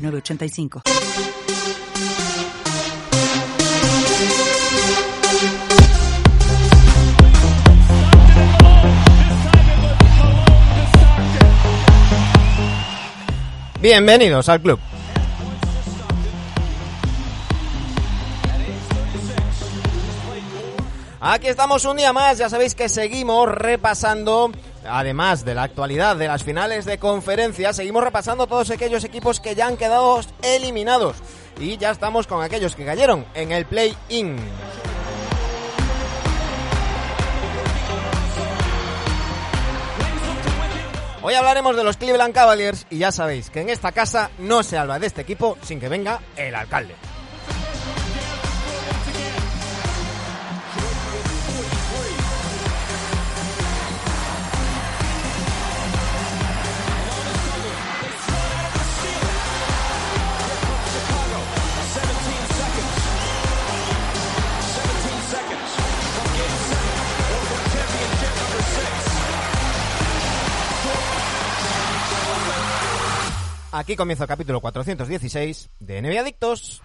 906985. Bienvenidos al club. Aquí estamos un día más, ya sabéis que seguimos repasando, además de la actualidad de las finales de conferencia, seguimos repasando todos aquellos equipos que ya han quedado eliminados. Y ya estamos con aquellos que cayeron en el play-in. Hoy hablaremos de los Cleveland Cavaliers y ya sabéis que en esta casa no se habla de este equipo sin que venga el alcalde. Aquí comienza el capítulo 416 de NBA Adictos.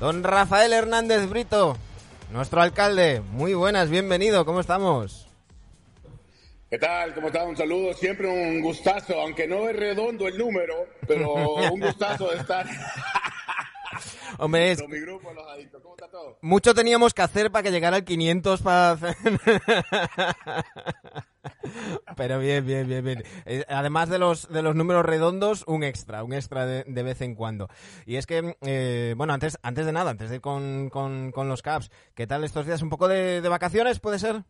Don Rafael Hernández Brito, nuestro alcalde, muy buenas, bienvenido, ¿cómo estamos? ¿Qué tal? ¿Cómo está? Un saludo, siempre un gustazo, aunque no es redondo el número, pero un gustazo de estar. Hombre, es... Con mi grupo, los adictos. ¿Cómo está todo? mucho teníamos que hacer para que llegara al 500 para hacer... Pero bien, bien, bien, bien. Eh, Además de los, de los números redondos, un extra, un extra de, de vez en cuando. Y es que, eh, bueno, antes, antes de nada, antes de ir con, con, con los Caps, ¿qué tal estos días? ¿Un poco de, de vacaciones, puede ser?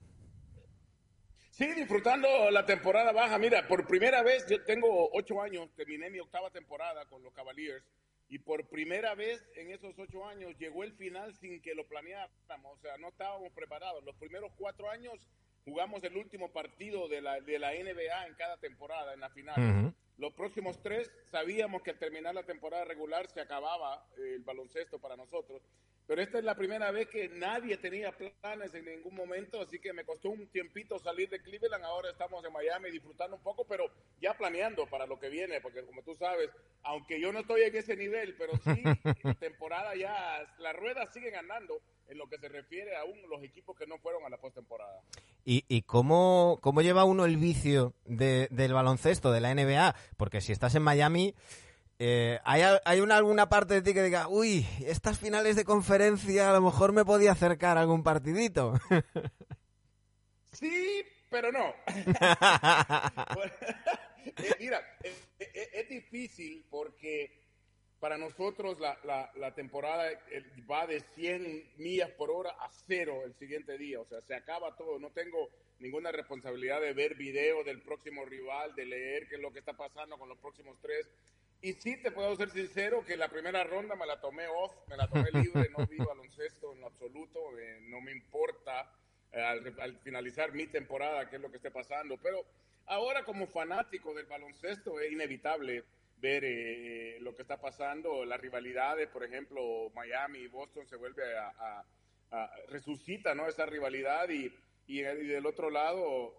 Sí, disfrutando la temporada baja. Mira, por primera vez, yo tengo ocho años, terminé mi octava temporada con los Cavaliers. Y por primera vez en esos ocho años llegó el final sin que lo planeáramos. O sea, no estábamos preparados. Los primeros cuatro años jugamos el último partido de la, de la NBA en cada temporada, en la final. Los próximos tres sabíamos que al terminar la temporada regular se acababa eh, el baloncesto para nosotros. Pero esta es la primera vez que nadie tenía planes en ningún momento, así que me costó un tiempito salir de Cleveland. Ahora estamos en Miami disfrutando un poco, pero ya planeando para lo que viene, porque como tú sabes, aunque yo no estoy en ese nivel, pero sí, temporada ya, las ruedas siguen andando en lo que se refiere a un- los equipos que no fueron a la postemporada. ¿Y, y cómo, cómo lleva uno el vicio de- del baloncesto, de la NBA? Porque si estás en Miami, eh, ¿hay, hay una, alguna parte de ti que diga, uy, estas finales de conferencia a lo mejor me podía acercar a algún partidito? Sí, pero no. Eh, mira, es, es- es difícil porque para nosotros la, la- la temporada eh, va de 100 millas por hora a cero el siguiente día. O sea, se acaba todo. No tengo ninguna responsabilidad de ver video del próximo rival, de leer qué es lo que está pasando con los próximos tres. Y sí te puedo ser sincero que la primera ronda me la tomé off, me la tomé libre, no vi baloncesto en absoluto, eh, no me importa eh, al, al finalizar mi temporada qué es lo que esté pasando. Pero ahora como fanático del baloncesto es inevitable ver eh, lo que está pasando, las rivalidades, por ejemplo, Miami y Boston se vuelve a, a- a- resucita ¿no? esa rivalidad y, y, y del otro lado,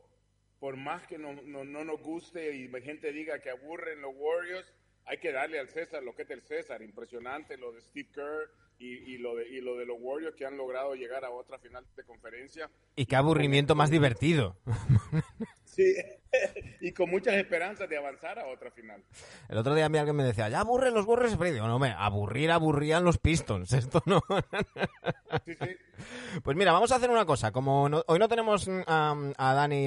por más que no, no, no nos guste y gente diga que aburren los Warriors, hay que darle al César lo que es del César. Impresionante lo de Steve Kerr y, y lo, de, y lo de los Warriors que han logrado llegar a otra final de conferencia. y qué aburrimiento más divertido. Sí, y con muchas esperanzas de avanzar a otra final. El otro día a mí alguien me decía, ya aburren los Warriors. Pero digo, no, me aburrir, aburrían los Pistons. Esto no. Sí, sí. Pues mira, vamos a hacer una cosa. Como hoy no tenemos a, Dani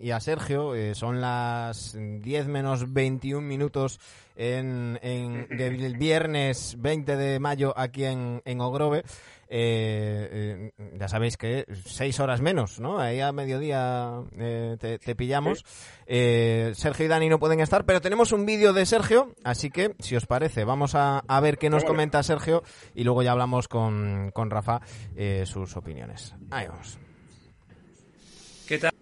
y a, Sergio, eh, son las 10 menos 21 minutos en, el viernes 20 de mayo aquí en, en Ogrove. Eh, eh, ya sabéis que seis horas menos, ¿no? Ahí a mediodía eh, te, pillamos. Sergio y Dani no pueden estar, pero tenemos un vídeo de Sergio, así que, si os parece, vamos a, ver qué nos comenta Sergio y luego ya hablamos con, con Rafa sus opiniones. Ahí vamos. ¿Qué tal?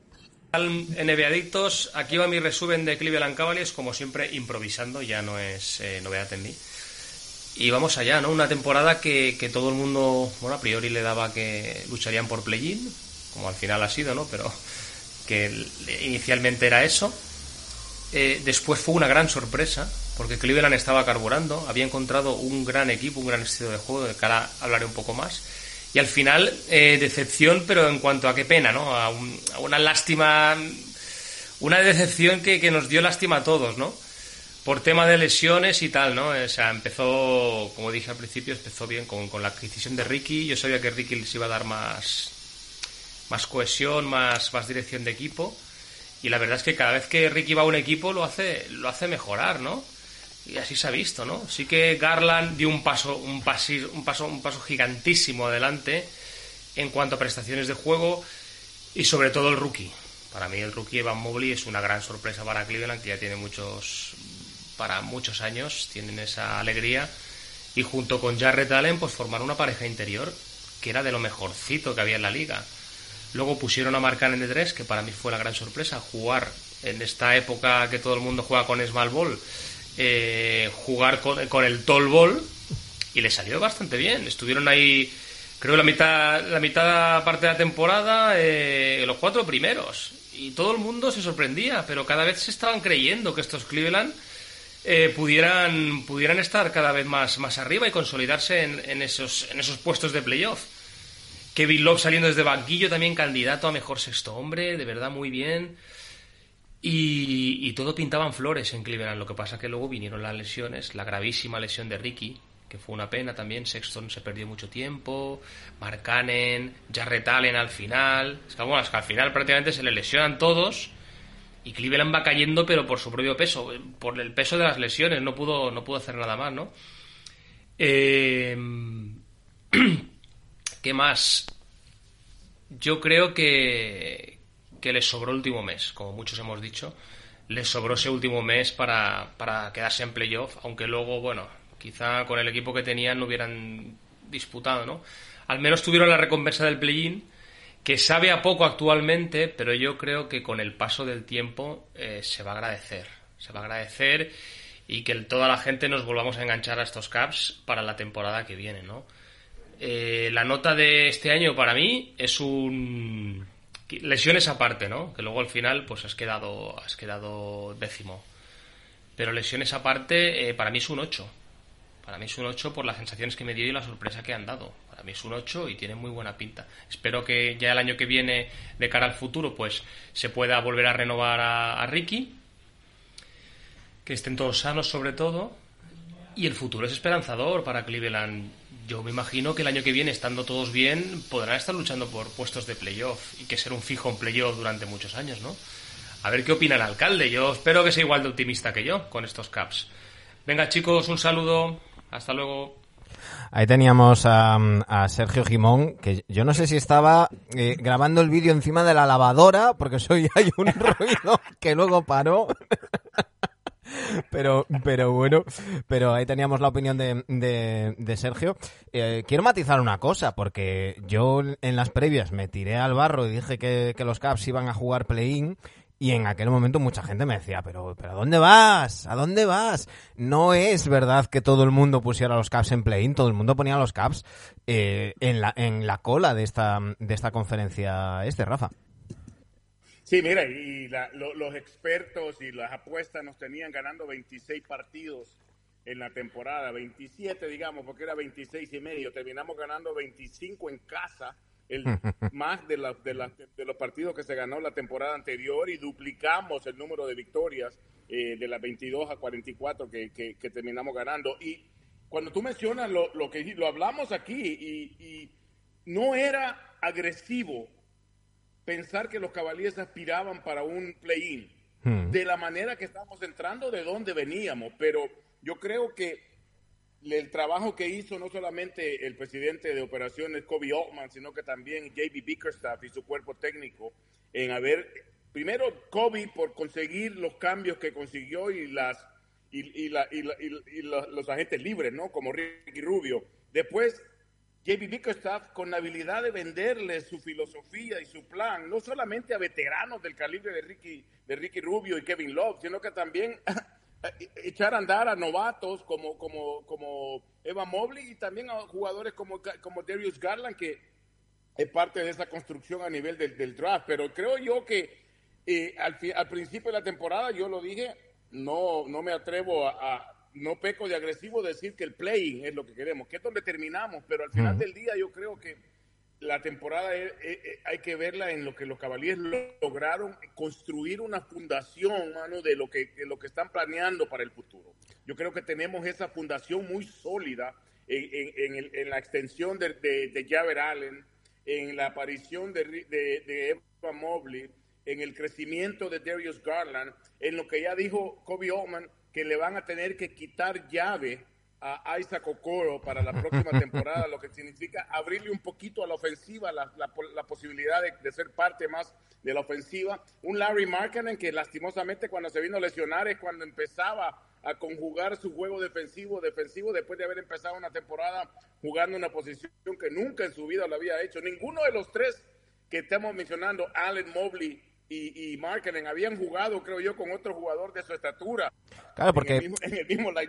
NBA Adictos, aquí va mi resumen de Cleveland Cavaliers, como siempre improvisando, ya no es novedad en mí. Y vamos allá, ¿no? Una temporada que, todo el mundo, bueno, a priori le daba que lucharían por play-in, como al final ha sido, ¿no? Pero que inicialmente era eso. Eh, después fue una gran sorpresa, porque Cleveland estaba carburando, había encontrado un gran equipo, un gran estilo de juego, de cara hablaré un poco más. Y al final, eh, decepción, pero en cuanto a qué pena, ¿no? A, una lástima, una decepción que, que nos dio lástima a todos, ¿no? por tema de lesiones y tal, ¿no? O sea, empezó, como dije al principio, empezó bien con, la adquisición de Ricky. Yo sabía que Ricky les iba a dar más, más cohesión, más, más dirección de equipo. Y la verdad es que cada vez que Ricky va a un equipo lo hace, lo hace mejorar, ¿no? Y así se ha visto, ¿no? Sí que Garland dio un paso, un, un paso, un paso gigantísimo adelante en cuanto a prestaciones de juego y sobre todo el rookie. Para mí el rookie Evan Mobley es una gran sorpresa para Cleveland, que ya tiene muchos para muchos años, tienen esa alegría. Y junto con Jarrett Allen, pues formaron una pareja interior que era de lo mejorcito que había en la liga. Luego pusieron a Mark en de 3, que para mí fue la gran sorpresa, jugar en esta época que todo el mundo juega con Small Ball, eh, jugar con, el Tall Ball, y le salió bastante bien. Estuvieron ahí, creo, la mitad, la mitad parte de la temporada, eh, los cuatro primeros. Y todo el mundo se sorprendía, pero cada vez se estaban creyendo que estos Cleveland eh, pudieran, pudieran estar cada vez más, más arriba y consolidarse en, esos, en esos puestos de playoff. Kevin Love saliendo desde banquillo también candidato a mejor sexto hombre, de verdad muy bien. Y, todo pintaban flores en Cleveland. Lo que pasa que luego vinieron las lesiones, la gravísima lesión de Ricky, que fue una pena también. Sexton se perdió mucho tiempo. Marcanen, Jarrett Allen al final. Es que, bueno, es que al final prácticamente se le lesionan todos y Cleveland va cayendo, pero por su propio peso, por el peso de las lesiones, no pudo, no pudo hacer nada más, ¿no? Eh, ¿Qué más? Yo creo que, que les sobró el último mes, como muchos hemos dicho. Les sobró ese último mes para, para quedarse en playoff, aunque luego, bueno, quizá con el equipo que tenían no hubieran disputado, ¿no? Al menos tuvieron la recompensa del play-in que sabe a poco actualmente, pero yo creo que con el paso del tiempo eh, se va a agradecer. Se va a agradecer y que toda la gente nos volvamos a enganchar a estos caps para la temporada que viene, ¿no? Eh, la nota de este año para mí es un lesiones aparte, ¿no? Que luego al final pues has quedado has quedado décimo. Pero lesiones aparte eh, para mí es un 8. Para mí es un 8 por las sensaciones que me dio y la sorpresa que han dado. Para mí es un 8 y tiene muy buena pinta. Espero que ya el año que viene, de cara al futuro, pues se pueda volver a renovar a, Ricky. Que estén todos sanos sobre todo. Y el futuro es esperanzador para Cleveland. Yo me imagino que el año que viene, estando todos bien, podrán estar luchando por puestos de playoff y que ser un fijo en playoff durante muchos años, ¿no? A ver qué opina el alcalde. Yo espero que sea igual de optimista que yo con estos caps. Venga chicos, un saludo. Hasta luego. Ahí teníamos a, Sergio Jimón, que yo no sé si estaba eh, grabando el vídeo encima de la lavadora, porque soy hay un ruido que luego paró. pero, pero bueno, pero ahí teníamos la opinión de, de, Sergio. Eh, quiero matizar una cosa, porque yo en las previas me tiré al barro y dije que, que los Caps iban a jugar play-in y en aquel momento mucha gente me decía, pero, pero ¿a dónde vas? ¿A dónde vas? No es verdad que todo el mundo pusiera los caps en play-in, todo el mundo ponía los caps eh, en, la, en la cola de esta, de esta conferencia este, Rafa. Sí, mira, y los expertos y las apuestas nos tenían ganando 26 partidos en la temporada, 27 digamos, porque era 26 y medio, terminamos ganando 25 en casa el, más de, de, de, los partidos que se ganó la temporada anterior y duplicamos el número de victorias eh, de las 22 a 44 que, que, terminamos ganando. Y cuando tú mencionas lo, lo, que lo hablamos aquí y, no era agresivo pensar que los Cavaliers aspiraban para un play-in. Hmm. De la manera que estamos entrando, de dónde veníamos. Pero yo creo que el trabajo que hizo no solamente el presidente de operaciones Kobe Altman, sino que también JB Bickerstaff y su cuerpo técnico en haber, primero Kobe por conseguir los cambios que consiguió y las y, los, agentes libres, ¿no? Como Ricky Rubio. Después JB Bickerstaff con la habilidad de venderle su filosofía y su plan, no solamente a veteranos del calibre de Ricky, de Ricky Rubio y Kevin Love, sino que también echar a andar a novatos como, como, como Eva Mobley y también a jugadores como, como Darius Garland, que es parte de esa construcción a nivel del, draft. Pero creo yo que eh, al, al principio de la temporada, yo lo dije, no, no me atrevo a no peco de agresivo decir que el playing es lo que queremos, que es donde terminamos, pero al final del día yo creo que la temporada hay que verla en lo que los caballeros lograron construir una fundación, mano, de lo que lo que están planeando para el futuro. Yo creo que tenemos esa fundación muy sólida en, la extensión de, de, Javier Allen, en la aparición de, de Eva Mobley, en el crecimiento de Darius Garland, en lo que ya dijo Kobe Oman, que le van a tener que quitar llave a Isaac Okoro para la próxima temporada, lo que significa abrirle un poquito a la ofensiva, la, la, posibilidad de, ser parte más de la ofensiva. Un Larry Markkinen que lastimosamente cuando se vino a lesionar es cuando empezaba a conjugar su juego defensivo, defensivo, después de haber empezado una temporada jugando una posición que nunca en su vida lo había hecho. Ninguno de los tres que estamos mencionando, Allen Mobley y, y habían jugado, creo yo, con otro jugador de su estatura. Claro, porque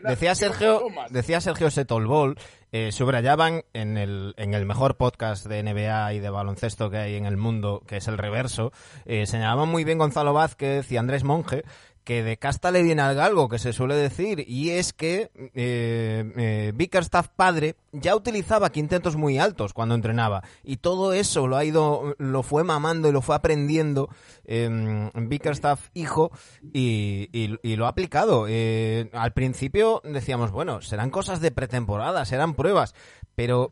decía Sergio, decía Sergio Setolbol, eh, subrayaban en el, en el mejor podcast de NBA y de baloncesto que hay en el mundo, que es el reverso, eh, señalaban muy bien Gonzalo Vázquez y Andrés Monge que de casta le viene algo que se suele decir y es que eh, eh, Bickerstaff padre ya utilizaba quintetos muy altos cuando entrenaba y todo eso lo ha ido lo fue mamando y lo fue aprendiendo eh, Bickerstaff hijo y, y, lo ha aplicado. Eh, al principio decíamos bueno serán cosas de pretemporada serán pruebas pero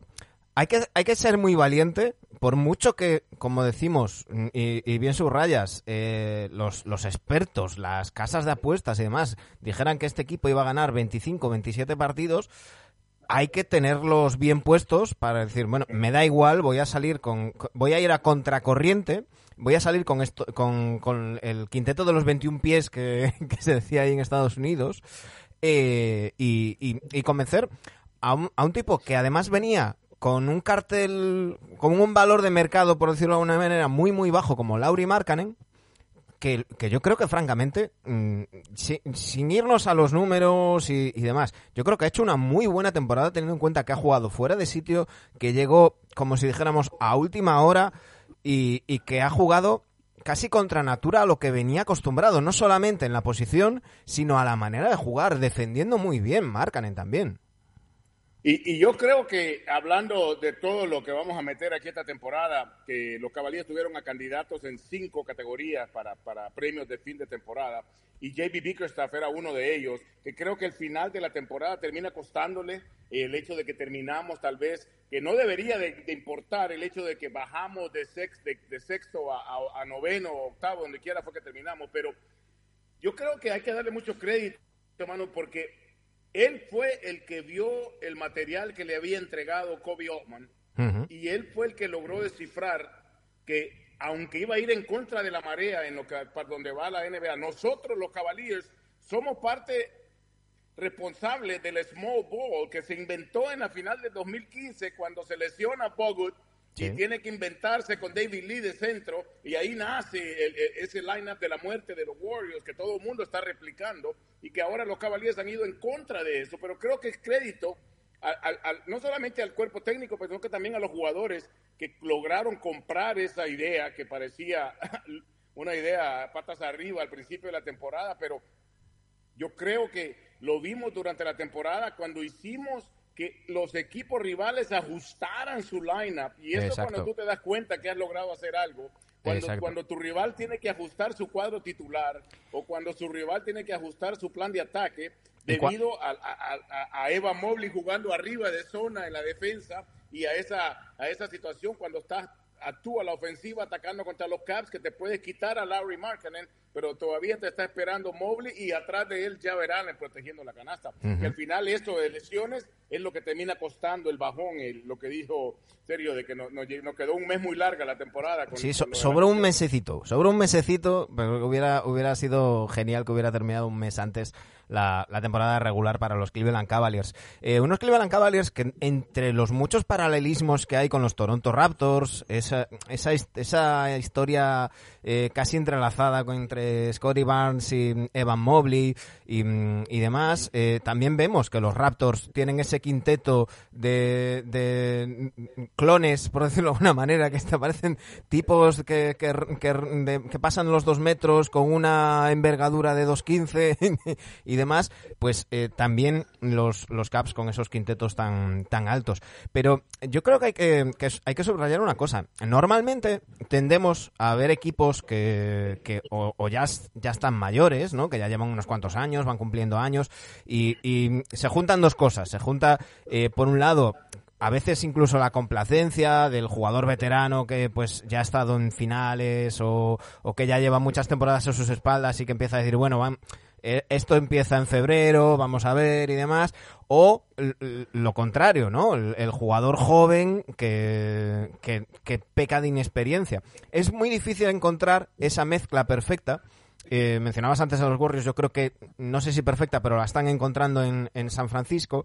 hay que, hay que ser muy valiente, por mucho que, como decimos, y, bien subrayas, eh, los, los expertos, las casas de apuestas y demás, dijeran que este equipo iba a ganar 25, 27 partidos, hay que tenerlos bien puestos para decir, bueno, me da igual, voy a salir con, voy a ir a contracorriente, voy a salir con esto, con, con el quinteto de los 21 pies que, se decía ahí en Estados Unidos, eh, y, y, y, convencer a un, a un tipo que además venía con un cartel, con un valor de mercado, por decirlo de alguna manera, muy, muy bajo, como Lauri Markkanen, que, que, yo creo que francamente, mm, sin irnos a los números y, demás, yo creo que ha hecho una muy buena temporada teniendo en cuenta que ha jugado fuera de sitio, que llegó, como si dijéramos, a última hora y, y que ha jugado casi contra natura a lo que venía acostumbrado, no solamente en la posición, sino a la manera de jugar, defendiendo muy bien Markkanen también. Y, yo creo que hablando de todo lo que vamos a meter aquí esta temporada, que los Caballeros tuvieron a candidatos en cinco categorías para, premios de fin de temporada, y JB Bickerstaff era uno de ellos, que creo que el final de la temporada termina costándole el hecho de que terminamos tal vez, que no debería de, importar el hecho de que bajamos de, sex, de, sexto a, a, noveno o octavo, donde quiera fue que terminamos, pero yo creo que hay que darle mucho crédito, hermano, porque él fue el que vio el material que le había entregado Kobe Altman y él fue el que logró descifrar que aunque iba a ir en contra de la marea en lo que para donde va la NBA, nosotros los Cavaliers somos parte responsable del small ball que se inventó en la final de 2015 cuando se lesiona Bogut y tiene que inventarse con David Lee de centro y ahí nace ese lineup de la muerte de los Warriors que todo el mundo está replicando y que ahora los Cavaliers han ido en contra de eso, pero creo que es crédito no solamente al cuerpo técnico, sino que también a los jugadores que lograron comprar esa idea que parecía una idea patas arriba al principio de la temporada, pero yo creo que lo vimos durante la temporada cuando hicimos que los equipos rivales ajustaran su lineup. Y eso cuando tú te das cuenta que has logrado hacer algo. Cuando, cuando tu rival tiene que ajustar su cuadro titular o cuando su rival tiene que ajustar su plan de ataque debido a, a, Eva Mobley jugando arriba de zona en la defensa y a esa, a esa situación cuando estás actúa la ofensiva atacando contra los Caps que te puedes quitar a Larry Markkinen, pero todavía te está esperando Mobley y atrás de él ya verán protegiendo la canasta. al final esto de lesiones es lo que termina costando el bajón, lo que dijo Sergio, de que nos quedó un mes muy larga la temporada. sí, sobre un mesecito, sobre un mesecito, pero hubiera, hubiera sido genial que hubiera terminado un mes antes la, temporada regular para los Cleveland Cavaliers. Eh, unos Cleveland Cavaliers que entre los muchos paralelismos que hay con los Toronto Raptors, esa, esa, esa historia eh, casi entrelazada entre Scotty Barnes y Evan Mobley y, y demás, eh, también vemos que los Raptors tienen ese quinteto de, de clones, por decirlo de alguna manera, que parecen tipos que, que, pasan los dos metros con una envergadura de 2.15 y demás, pues eh, también los, los Caps con esos quintetos tan, tan altos. Pero yo creo que hay que, hay que subrayar una cosa. Normalmente tendemos a ver equipos que, que o, ya, ya están mayores, ¿no? que ya llevan unos cuantos años, van cumpliendo años, y, y se juntan dos cosas. Se junta, eh, por un lado, a veces incluso la complacencia del jugador veterano que pues ya ha estado en finales o, o, que ya lleva muchas temporadas a sus espaldas y que empieza a decir, bueno, van, esto empieza en febrero, vamos a ver y demás, o lo contrario, ¿no? El, jugador joven que, que, que, peca de inexperiencia. Es muy difícil encontrar esa mezcla perfecta. Eh, mencionabas antes a los Warriors, yo creo que, no sé si perfecta, pero la están encontrando en, en San Francisco.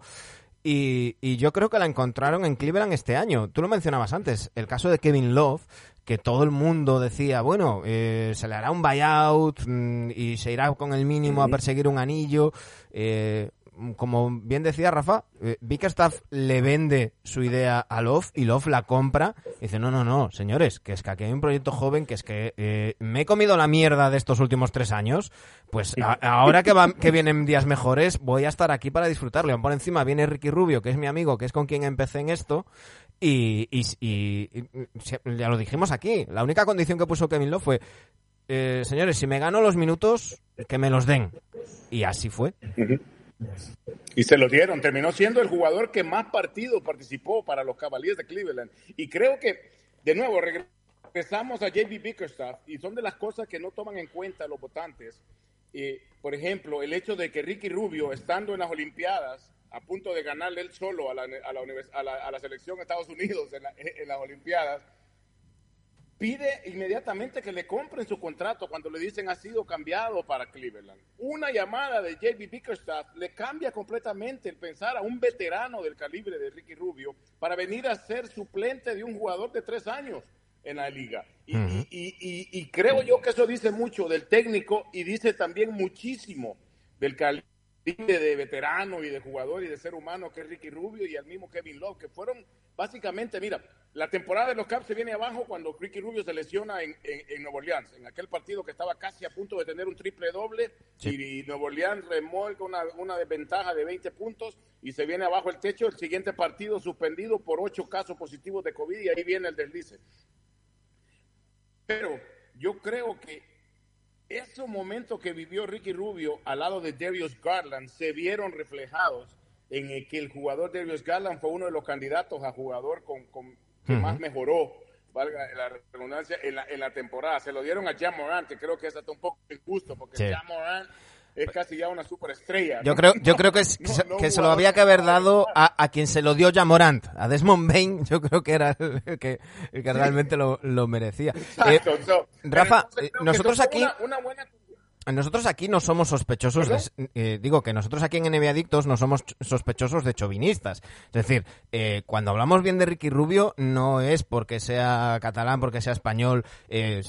Y, y, yo creo que la encontraron en Cleveland este año. Tú lo mencionabas antes, el caso de Kevin Love, que todo el mundo decía, bueno, eh, se le hará un buyout mm, y se irá con el mínimo a perseguir un anillo. Eh, como bien decía Rafa, eh, Bickerstaff le vende su idea a Love y Love la compra. Y dice, no, no, no, señores, que es que aquí hay un proyecto joven que es que eh, me he comido la mierda de estos últimos tres años, pues ahora que, que vienen días mejores voy a estar aquí para disfrutarlo. Por encima viene Ricky Rubio, que es mi amigo, que es con quien empecé en esto, y, ya lo dijimos aquí, la única condición que puso Kevin Love fue, eh, señores, si me gano los minutos, que me los den. Y así fue. Y se lo dieron. Terminó siendo el jugador que más partidos participó para los Cavaliers de Cleveland. Y creo que, de nuevo, regresamos a JB Bickerstaff y son de las cosas que no toman en cuenta los votantes. por ejemplo, el hecho de que Ricky Rubio, estando en las Olimpiadas, a punto de ganarle él solo a la, a la, a la, selección de Estados Unidos en, en las Olimpiadas, pide inmediatamente que le compren su contrato cuando le dicen ha sido cambiado para Cleveland. Una llamada de JB Bickerstaff le cambia completamente el pensar a un veterano del calibre de Ricky Rubio para venir a ser suplente de un jugador de tres años en la liga. Y, y creo yo que eso dice mucho del técnico y dice también muchísimo del calibre de veterano y de jugador y de ser humano que es Ricky Rubio y el mismo Kevin Love, que fueron básicamente, mira, la temporada de los Caps se viene abajo cuando Ricky Rubio se lesiona en, en, Nuevo Orleans, en aquel partido que estaba casi a punto de tener un triple doble y Nuevo Orleans remolca una, una desventaja de 20 puntos y se viene abajo el techo. El siguiente partido suspendido por ocho casos positivos de COVID y ahí viene el deslice. Pero yo creo que esos momentos que vivió Ricky Rubio al lado de Darius Garland se vieron reflejados en el que el jugador Darius Garland fue uno de los candidatos a jugador con, que más mejoró, valga la redundancia, en la, en la temporada. Se lo dieron a Jan Morant, que creo que es hasta un poco injusto, porque sí. Jan Morant es casi ya una superestrella. Yo creo, yo creo que, que, se lo había que haber dado a, a, quien se lo dio Jamorant, a Desmond Bain, yo creo que era el que, el que realmente lo, lo merecía. Eh, Rafa, eh, nosotros aquí... Una, una buena nosotros aquí no somos sospechosos, de, eh, digo que nosotros aquí en NBA Adictos no somos sospechosos de chovinistas. Es decir, eh, cuando hablamos bien de Ricky Rubio no es porque sea catalán, porque sea español. Eh,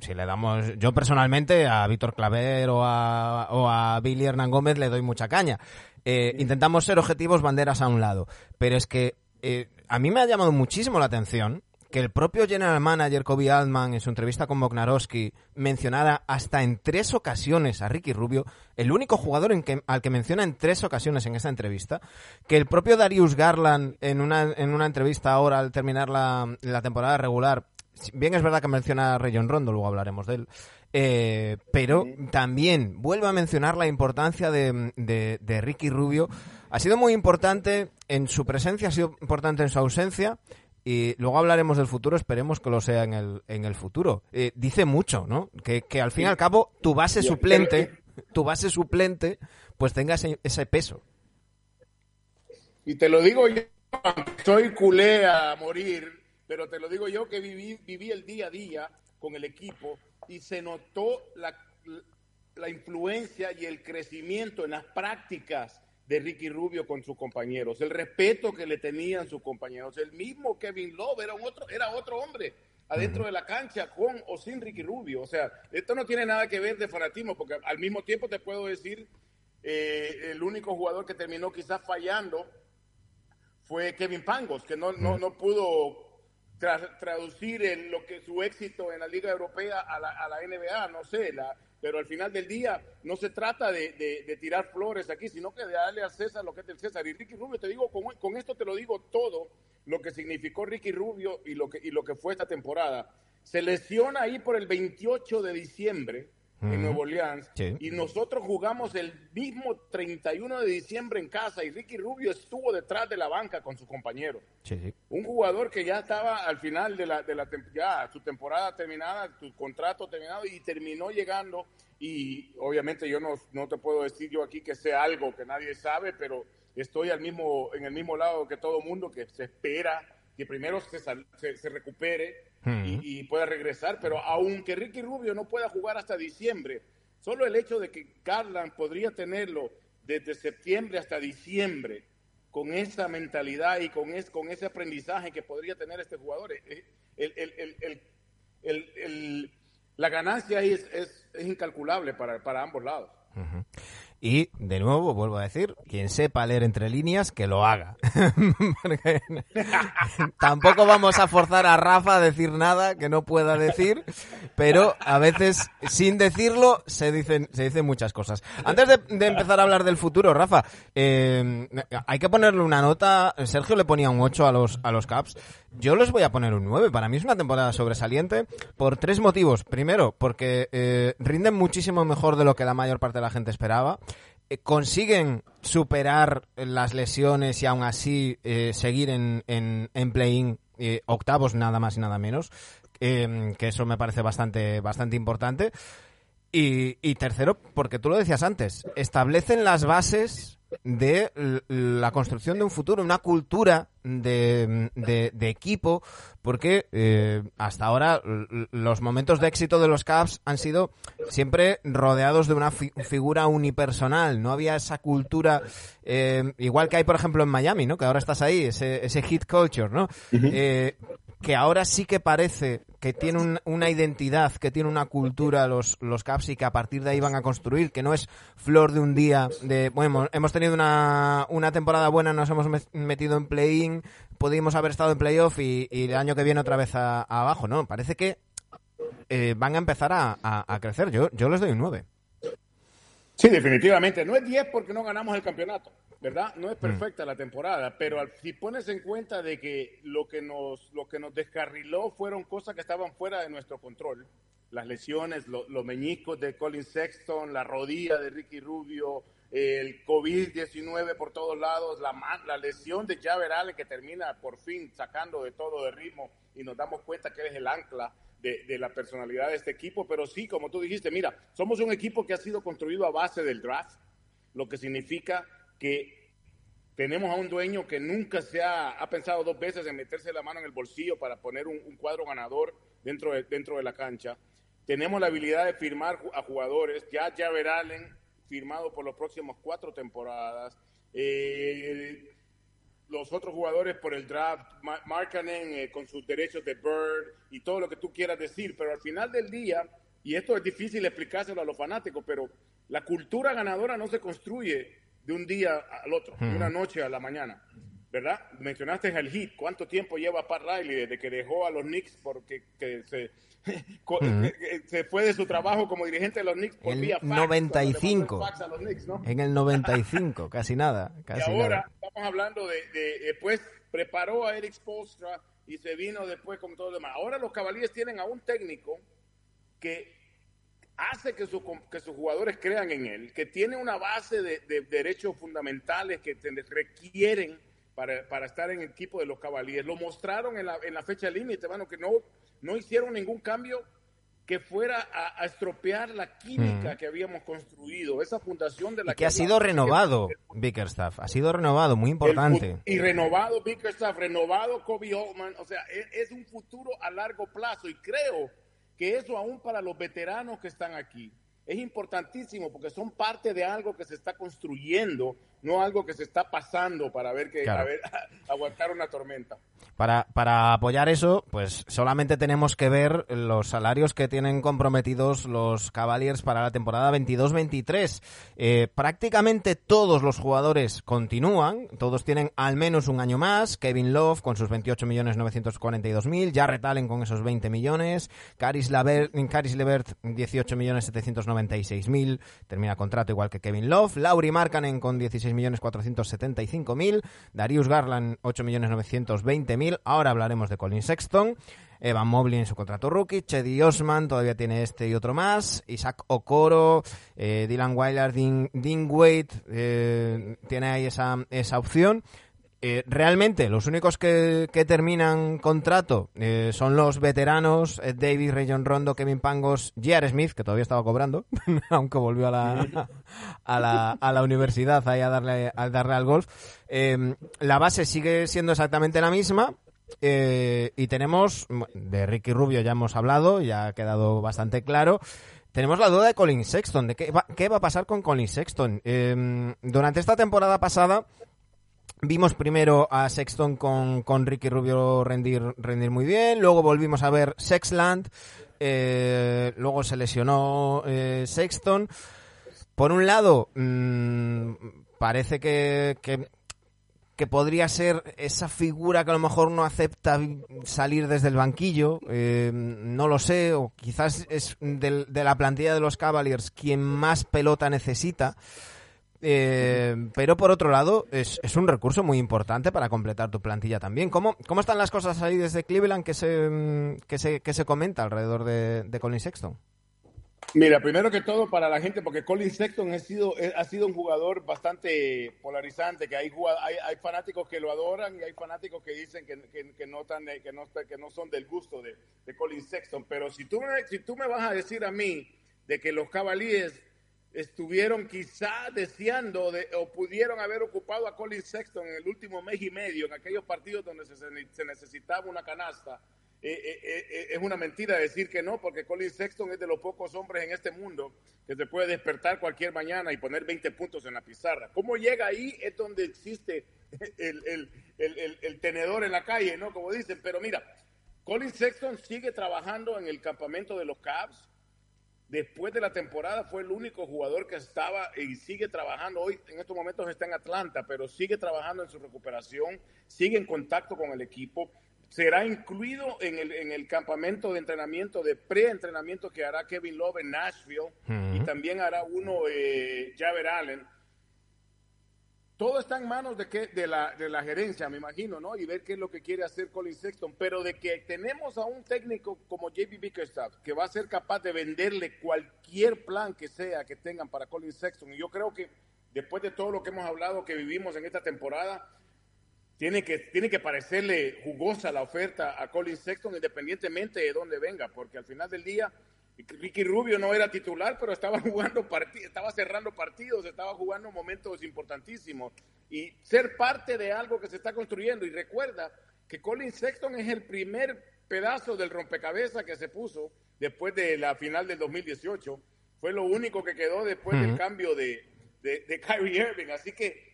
si le damos, yo personalmente a Víctor Claver o a, o a Billy Hernán Gómez le doy mucha caña. Eh, intentamos ser objetivos, banderas a un lado. Pero es que eh, a mí me ha llamado muchísimo la atención que el propio general manager Kobe Altman en su entrevista con Bognarowski mencionara hasta en tres ocasiones a Ricky Rubio, el único jugador en que, al que menciona en tres ocasiones en esta entrevista, que el propio Darius Garland en una, en una entrevista ahora al terminar la, la temporada regular, bien es verdad que menciona a Rayon Rondo, luego hablaremos de él, eh, pero también vuelve a mencionar la importancia de, de, de Ricky Rubio Ha sido muy importante en su presencia, ha sido importante en su ausencia. Y luego hablaremos del futuro, esperemos que lo sea en el, en el futuro. Eh, dice mucho, ¿no? Que, que al fin y al cabo tu base suplente, tu base suplente, pues tenga ese, ese peso. Y te lo digo yo, soy culé a morir, pero te lo digo yo que viví, viví el día a día con el equipo y se notó la, la influencia y el crecimiento en las prácticas de Ricky Rubio con sus compañeros, el respeto que le tenían sus compañeros. El mismo Kevin Love era, un otro, era otro hombre adentro de la cancha con o sin Ricky Rubio. O sea, esto no tiene nada que ver de fanatismo, porque al mismo tiempo te puedo decir, eh, el único jugador que terminó quizás fallando fue Kevin Pangos, que no, no, no pudo traducir lo que su éxito en la Liga Europea a la, a la NBA, no sé, la, pero al final del día no se trata de, de, tirar flores aquí, sino que de darle a César lo que es del César. Y Ricky Rubio, te digo, con, con, esto te lo digo todo, lo que significó Ricky Rubio y lo que, y lo que fue esta temporada. Se lesiona ahí por el 28 de diciembre en Nuevo Orleans. Y nosotros jugamos el mismo 31 de diciembre en casa y Ricky Rubio estuvo detrás de la banca con su compañero. Un jugador que ya estaba al final de la, de la ya su temporada terminada, su contrato terminado y terminó llegando. Y obviamente yo no, no te puedo decir yo aquí que sea algo que nadie sabe, pero estoy al mismo, en el mismo lado que todo mundo que se espera que primero se, se, se recupere y, pueda regresar, pero aunque Ricky Rubio no pueda jugar hasta diciembre, solo el hecho de que Garland podría tenerlo desde septiembre hasta diciembre, con esa mentalidad y con, es, con ese aprendizaje que podría tener este jugador, eh, el, la ganancia es, es, es incalculable para, para ambos lados. Y, de nuevo, vuelvo a decir, quien sepa leer entre líneas, que lo haga. tampoco vamos a forzar a Rafa a decir nada que no pueda decir, pero a veces, sin decirlo, se dicen, se dicen muchas cosas. Antes de, empezar a hablar del futuro, Rafa, eh, hay que ponerle una nota. Sergio le ponía un 8 a los, a los Caps. Yo les voy a poner un 9. Para mí es una temporada sobresaliente por tres motivos. Primero, porque eh, rinden muchísimo mejor de lo que la mayor parte de la gente esperaba. Eh, consiguen superar las lesiones y aún así eh, seguir en, en, en play-in octavos nada más y nada menos. que eso me parece bastante, bastante importante. Y, y tercero, porque tú lo decías antes, establecen las bases de la construcción de un futuro, una cultura de, de, equipo, porque eh, hasta ahora los momentos de éxito de los Cavs han sido siempre rodeados de una figura unipersonal, no había esa cultura, eh, igual que hay por ejemplo en Miami, ¿no? que ahora estás ahí, ese, ese hit culture, ¿no? que ahora sí que parece que tiene una identidad, que tiene una cultura los, los Caps y que a partir de ahí van a construir, que no es flor de un día, de, bueno, hemos tenido una, una temporada buena, nos hemos metido en play-in, pudimos haber estado en playoff y, y el año que viene otra vez abajo, ¿no? Parece que eh, van a empezar a, a, a, crecer. Yo, yo les doy un 9. Sí, definitivamente. No es 10 porque no ganamos el campeonato. ¿verdad? No es mm. perfecta la temporada, pero si pones en cuenta de que lo que nos lo que nos descarriló fueron cosas que estaban fuera de nuestro control, las lesiones, los meñiscos de Colin Sexton, la rodilla de Ricky Rubio, el COVID-19 por todos lados, la, la lesión de Javer Allen que termina por fin sacando de todo de ritmo y nos damos cuenta que es el ancla de, de, la personalidad de este equipo, pero sí, como tú dijiste, mira, somos un equipo que ha sido construido a base del draft, lo que significa que tenemos a un dueño que nunca se ha, ha, pensado dos veces en meterse la mano en el bolsillo para poner un, un, cuadro ganador dentro de, dentro de la cancha. Tenemos la habilidad de firmar a jugadores. Ya Javer Allen, firmado por los próximos cuatro temporadas. Eh, los otros jugadores por el draft, Markkanen eh, con sus derechos de Bird y todo lo que tú quieras decir, pero al final del día, y esto es difícil explicárselo a los fanáticos, pero la cultura ganadora no se construye de un día al otro, de una noche a la mañana. ¿Verdad? Mencionaste el hit. ¿Cuánto tiempo lleva Pat Riley desde que dejó a los Knicks porque que se, se fue de su trabajo como dirigente de los Knicks por el vía fax, 95. En el 95, casi nada. Casi y ahora estamos hablando de, después preparó a Eric Spolstra y se vino después con todo lo demás. Ahora los caballeros tienen a un técnico que hace que, que sus jugadores crean en él, que tiene una base de, derechos fundamentales que requieren para, para, estar en el equipo de los Cavaliers. Lo mostraron en la, en la fecha límite, bueno, que no, no hicieron ningún cambio que fuera a, estropear la química que habíamos construido, esa fundación de la que, ha sido renovado Bickerstaff, ha sido renovado, muy importante. y renovado Bickerstaff, renovado Kobe Holtman, o sea, es, es, un futuro a largo plazo y creo que eso aún para los veteranos que están aquí es importantísimo porque son parte de algo que se está construyendo, no algo que se está pasando para ver que aguantar una tormenta. Para, para apoyar eso, pues solamente tenemos que ver los salarios que tienen comprometidos los Cavaliers para la temporada 22-23. Eh, prácticamente todos los jugadores continúan, todos tienen al menos un año más. Kevin Love con sus 28.942.000, Jarrett Allen con esos 20 millones, Caris Levert, Caris Levert 18.796.000, termina contrato igual que Kevin Love, Lauri Markkanen con 16.475.000, Darius Garland 8.920.000, Ahora hablaremos de Colin Sexton. Evan Mobley en su contrato rookie, Chedi Osman todavía tiene este y otro más, Isaac Okoro, eh, Dylan Weiler, Dean, Wade, eh, tiene ahí esa, esa opción. Eh, realmente los únicos que, terminan contrato son los veteranos David, Rayon Rondo, Kevin Pangos, J.R. Smith, que todavía estaba cobrando, aunque volvió a la, a la, a la universidad ahí a darle, a darle al golf. la base sigue siendo exactamente la misma, eh, y tenemos, de Ricky Rubio ya hemos hablado, ya ha quedado bastante claro. Tenemos la duda de Colin Sexton, de qué va, qué va a pasar con Colin Sexton. Em, durante esta temporada pasada vimos primero a Sexton con, con Ricky Rubio rendir, rendir muy bien, luego volvimos a ver Sexland, eh, luego se lesionó eh, Sexton. Por un lado, mm, parece que, que podría ser esa figura que a lo mejor no acepta salir desde el banquillo, eh, no lo sé, o quizás es de, la plantilla de los Cavaliers quien más pelota necesita. Eh, pero por otro lado, es, un recurso muy importante para completar tu plantilla también. ¿Cómo, cómo están las cosas ahí desde Cleveland que se, que se, que se comenta alrededor de, de Colin Sexton? Mira, primero que todo para la gente, porque Colin Sexton ha sido, ha sido un jugador bastante polarizante, que hay, hay, hay fanáticos que lo adoran y hay fanáticos que dicen que, que, no, tan, que, no, que no son del gusto de, de, Colin Sexton. Pero si tú, me, si tú me vas a decir a mí de que los Cavaliers estuvieron quizá deseando de, o pudieron haber ocupado a Colin Sexton en el último mes y medio, en aquellos partidos donde se, necesitaba una canasta, eh, eh, eh, es una mentira decir que no, porque Colin Sexton es de los pocos hombres en este mundo que se puede despertar cualquier mañana y poner 20 puntos en la pizarra. ¿Cómo llega ahí? Es donde existe el, tenedor en la calle, ¿no? Como dicen. Pero mira, Colin Sexton sigue trabajando en el campamento de los Cavs. Después de la temporada fue el único jugador que estaba y sigue trabajando. Hoy en estos momentos está en Atlanta, pero sigue trabajando en su recuperación, sigue en contacto con el equipo será incluido en el, en el campamento de entrenamiento, de pre-entrenamiento que hará Kevin Love en Nashville y también hará uno eh, Javer Allen. Todo está en manos de, la gerencia, me imagino, ¿no? Y ver qué es lo que quiere hacer Colin Sexton. Pero de que tenemos a un técnico como JB Bickerstaff que va a ser capaz de venderle cualquier plan que sea que tengan para Colin Sexton. Y yo creo que después de todo lo que hemos hablado, que vivimos en esta temporada, tiene que, tiene que parecerle jugosa la oferta a Colin Sexton independientemente de dónde venga, porque al final del día Ricky Rubio no era titular, pero estaba jugando partidos, estaba cerrando partidos, estaba jugando momentos importantísimos y ser parte de algo que se está construyendo. Y recuerda que Colin Sexton es el primer pedazo del rompecabezas que se puso después de la final del 2018. Fue lo único que quedó después del cambio de, de, de Kyrie Irving. Así que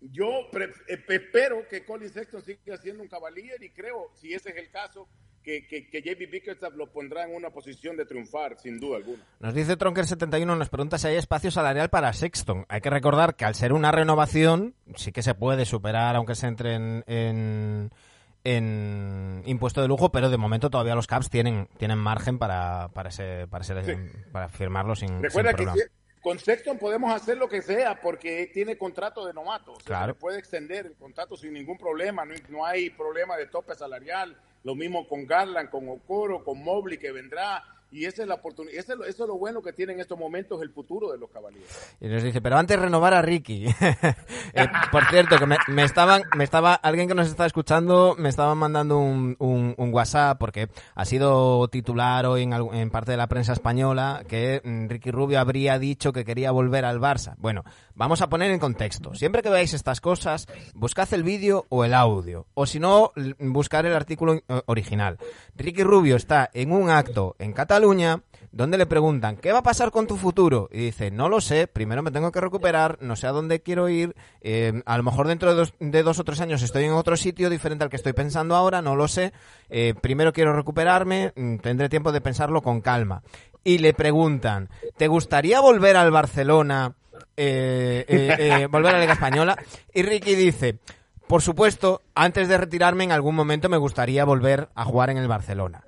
yo eh, espero que Colin Sexton siga siendo un caballero y creo, si ese es el caso, que, que, que JB Bickerstaff lo pondrá en una posición de triunfar, sin duda alguna. Nos dice Tronker71, nos pregunta si hay espacio salarial para Sexton. Hay que recordar que al ser una renovación, sí que se puede superar, aunque se entre en, en, impuesto de lujo, pero de momento todavía los Caps tienen, tienen margen para, para, ese, para, para firmarlo sin, Recuerda que con Sexton podemos hacer lo que sea porque tiene contrato de novato. Se puede extender el contrato sin ningún problema. No, hay problema de tope salarial. Lo mismo con Garland, con Okoro, con Mobley que vendrá. Y esa es la oportunidad, eso, es lo bueno que tiene en estos momentos el futuro de los caballeros. Y nos dice, pero antes renovar a Ricky. Eh, por cierto, que me, estaban, me estaba, alguien que nos está escuchando me estaba mandando un, un, WhatsApp porque ha sido titular hoy en, en, parte de la prensa española que mm, Ricky Rubio habría dicho que quería volver al Barça. Bueno, vamos a poner en contexto. Siempre que veáis estas cosas, buscad el vídeo o el audio. O si no, buscar el artículo original. Ricky Rubio está en un acto en Cataluña donde le preguntan, ¿qué va a pasar con tu futuro? Y dice, no lo sé, primero me tengo que recuperar, no sé a dónde quiero ir, eh, a lo mejor dentro de dos, o tres años estoy en otro sitio diferente al que estoy pensando ahora, no lo sé, eh, primero quiero recuperarme, mm, tendré tiempo de pensarlo con calma. Y le preguntan, ¿te gustaría volver al Barcelona? Eh, volver a la Liga Española y Ricky dice por supuesto, antes de retirarme en algún momento me gustaría volver a jugar en el Barcelona.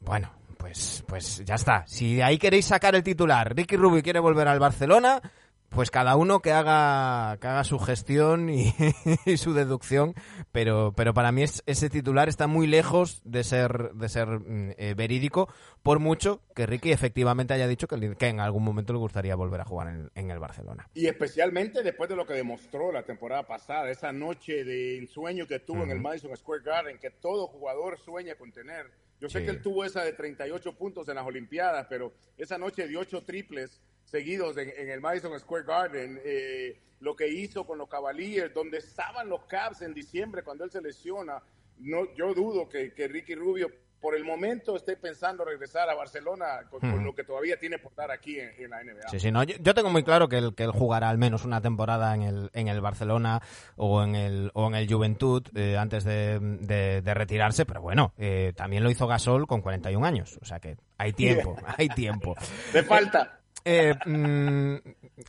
bueno, pues, pues ya está. Si de ahí queréis sacar el titular, Ricky Rubio quiere volver al Barcelona, pues cada uno que haga, que haga su gestión y, su deducción, pero, pero para mí ese titular está muy lejos de ser, de ser mm, eh, verídico, por mucho que Ricky efectivamente haya dicho que, en algún momento le gustaría volver a jugar en, el Barcelona. Y especialmente después de lo que demostró la temporada pasada, esa noche de ensueño que tuvo en el Madison Square Garden, que todo jugador sueña con tener. Yo sé que él tuvo esa de 38 puntos en las Olimpiadas, pero esa noche de ocho triples seguidos en, el Madison Square Garden, eh, lo que hizo con los Cavaliers, donde estaban los Cavs en diciembre cuando él se lesiona, no, yo dudo que, que Ricky Rubio por el momento estoy pensando regresar a Barcelona con, lo que todavía tiene por dar aquí en, la NBA. Sí, sí, no, yo, tengo muy claro que él, que él jugará al menos una temporada en el, en el Barcelona o en el, o en el Juventud eh, antes de, retirarse, pero bueno, eh, también lo hizo Gasol con 41 años, o sea que hay tiempo, hay tiempo. De falta. Eh, mm,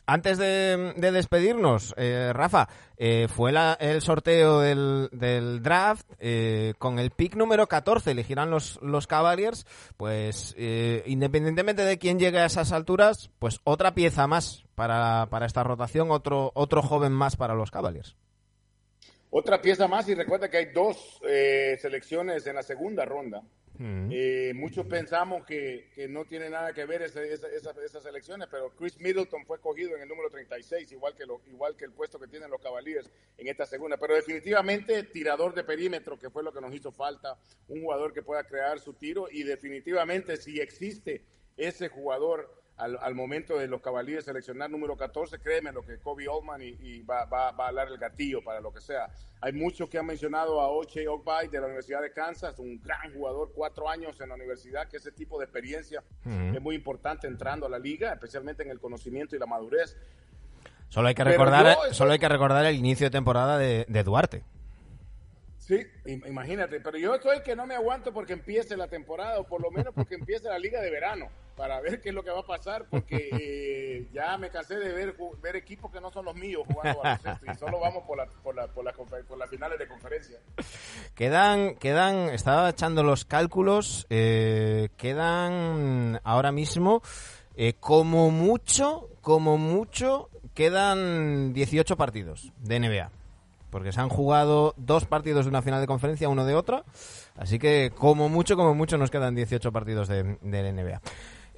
antes de, despedirnos, eh, Rafa, eh, fue el sorteo del, draft con el pick número 14, elegirán los, los Cavaliers, pues independientemente de quién llegue a esas alturas, pues otra pieza más para, para esta rotación, otro, otro joven más para los Cavaliers. Otra pieza más y recuerda que hay dos selecciones en la segunda ronda. Eh, muchos pensamos que, que, no tiene nada que ver esas elecciones, pero Chris Middleton fue cogido en el número 36, igual que, lo, igual que el puesto que tienen los Cavaliers en esta segunda. Pero definitivamente tirador de perímetro, que fue lo que nos hizo falta, un jugador que pueda crear su tiro y definitivamente si existe ese jugador al, momento de los Cavaliers seleccionar número 14, créeme lo que Kobe Oldman y, va, va, a dar el gatillo para lo que sea. Hay muchos que han mencionado a Oche Ogbai de la Universidad de Kansas, un gran jugador, cuatro años en la universidad, que ese tipo de experiencia es muy importante entrando a la liga, especialmente en el conocimiento y la madurez. Solo hay que recordar, solo hay que recordar el inicio de temporada de, de Duarte. Sí, imagínate, pero yo soy que no me aguanto porque empiece la temporada o por lo menos porque empiece la liga de verano para ver qué es lo que va a pasar porque eh, ya me cansé de ver, ver equipos que no son los míos jugando baloncesto y solo vamos por, la, por, la, por, las finales de conferencia. Quedan, quedan, estaba echando los cálculos, eh, quedan ahora mismo eh, como mucho, como mucho, quedan 18 partidos de NBA porque se han jugado dos partidos de una final de conferencia, uno de otra. Así que, como mucho, como mucho, nos quedan 18 partidos de, NBA.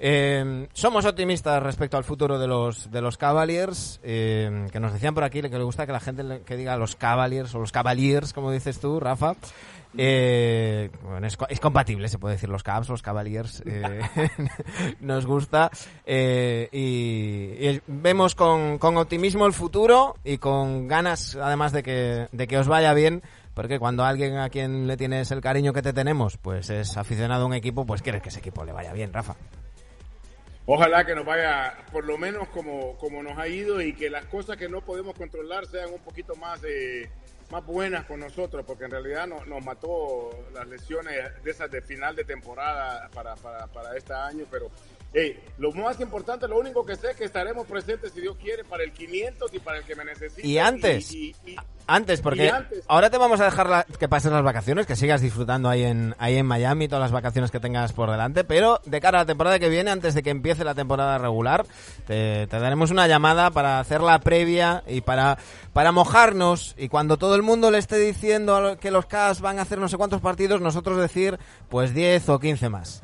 Eh, somos optimistas respecto al futuro de los de los Cavaliers, eh, que nos decían por aquí que le gusta que la gente que diga los Cavaliers o los Cavaliers, como dices tú, Rafa. Eh, bueno, es, compatible, se puede decir los Cavs, los Cavaliers, eh, nos gusta eh, y, vemos con, con, optimismo el futuro y con ganas, además de que, de que os vaya bien, porque cuando alguien a quien le tienes el cariño que te tenemos, pues es aficionado a un equipo, pues quieres que ese equipo le vaya bien, Rafa. Ojalá que nos vaya por lo menos como, como nos ha ido y que las cosas que no podemos controlar sean un poquito más, más buenas con nosotros, porque en realidad nos mató las lesiones de esas de final de temporada para, para, para este año, pero lo más importante, lo único que sé es que estaremos presentes, si Dios quiere, para el 500 y para el que me necesite. Y antes, antes, porque ahora te vamos a dejar que pases las vacaciones, que sigas disfrutando ahí en, ahí en Miami, todas las vacaciones que tengas por delante, pero de cara a la temporada que viene, antes de que empiece la temporada regular, te, daremos una llamada para hacer la previa y para, para mojarnos y cuando todo el mundo le esté diciendo que los Cavs van a hacer no sé cuántos partidos, nosotros decir pues 10 o 15 más.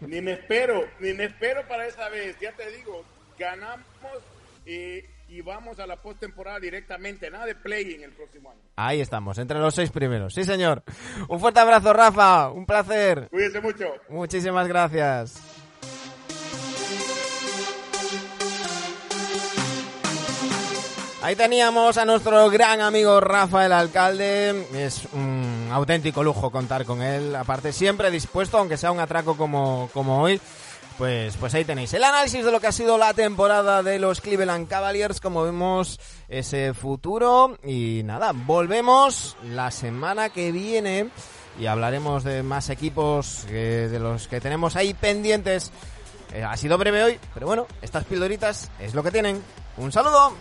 Ni me espero, ni me espero para esa vez, ya te digo, ganamos y vamos a la postemporada directamente, nada de play en el próximo año. Ahí estamos, entre los seis primeros, sí señor. Un fuerte abrazo, Rafa, un placer. Cuídense mucho. Muchísimas gracias. Ahí teníamos a nuestro gran amigo Rafa el alcalde. Es un auténtico lujo contar con él. Aparte, siempre dispuesto, aunque sea un atraco como, como hoy. Pues, pues ahí tenéis el análisis de lo que ha sido la temporada de los Cleveland Cavaliers, como vemos ese futuro. Y nada, volvemos la semana que viene y hablaremos de más equipos de los que tenemos ahí pendientes. Eh, ha sido breve hoy, pero bueno, estas pildoritas es lo que tienen. Un saludo.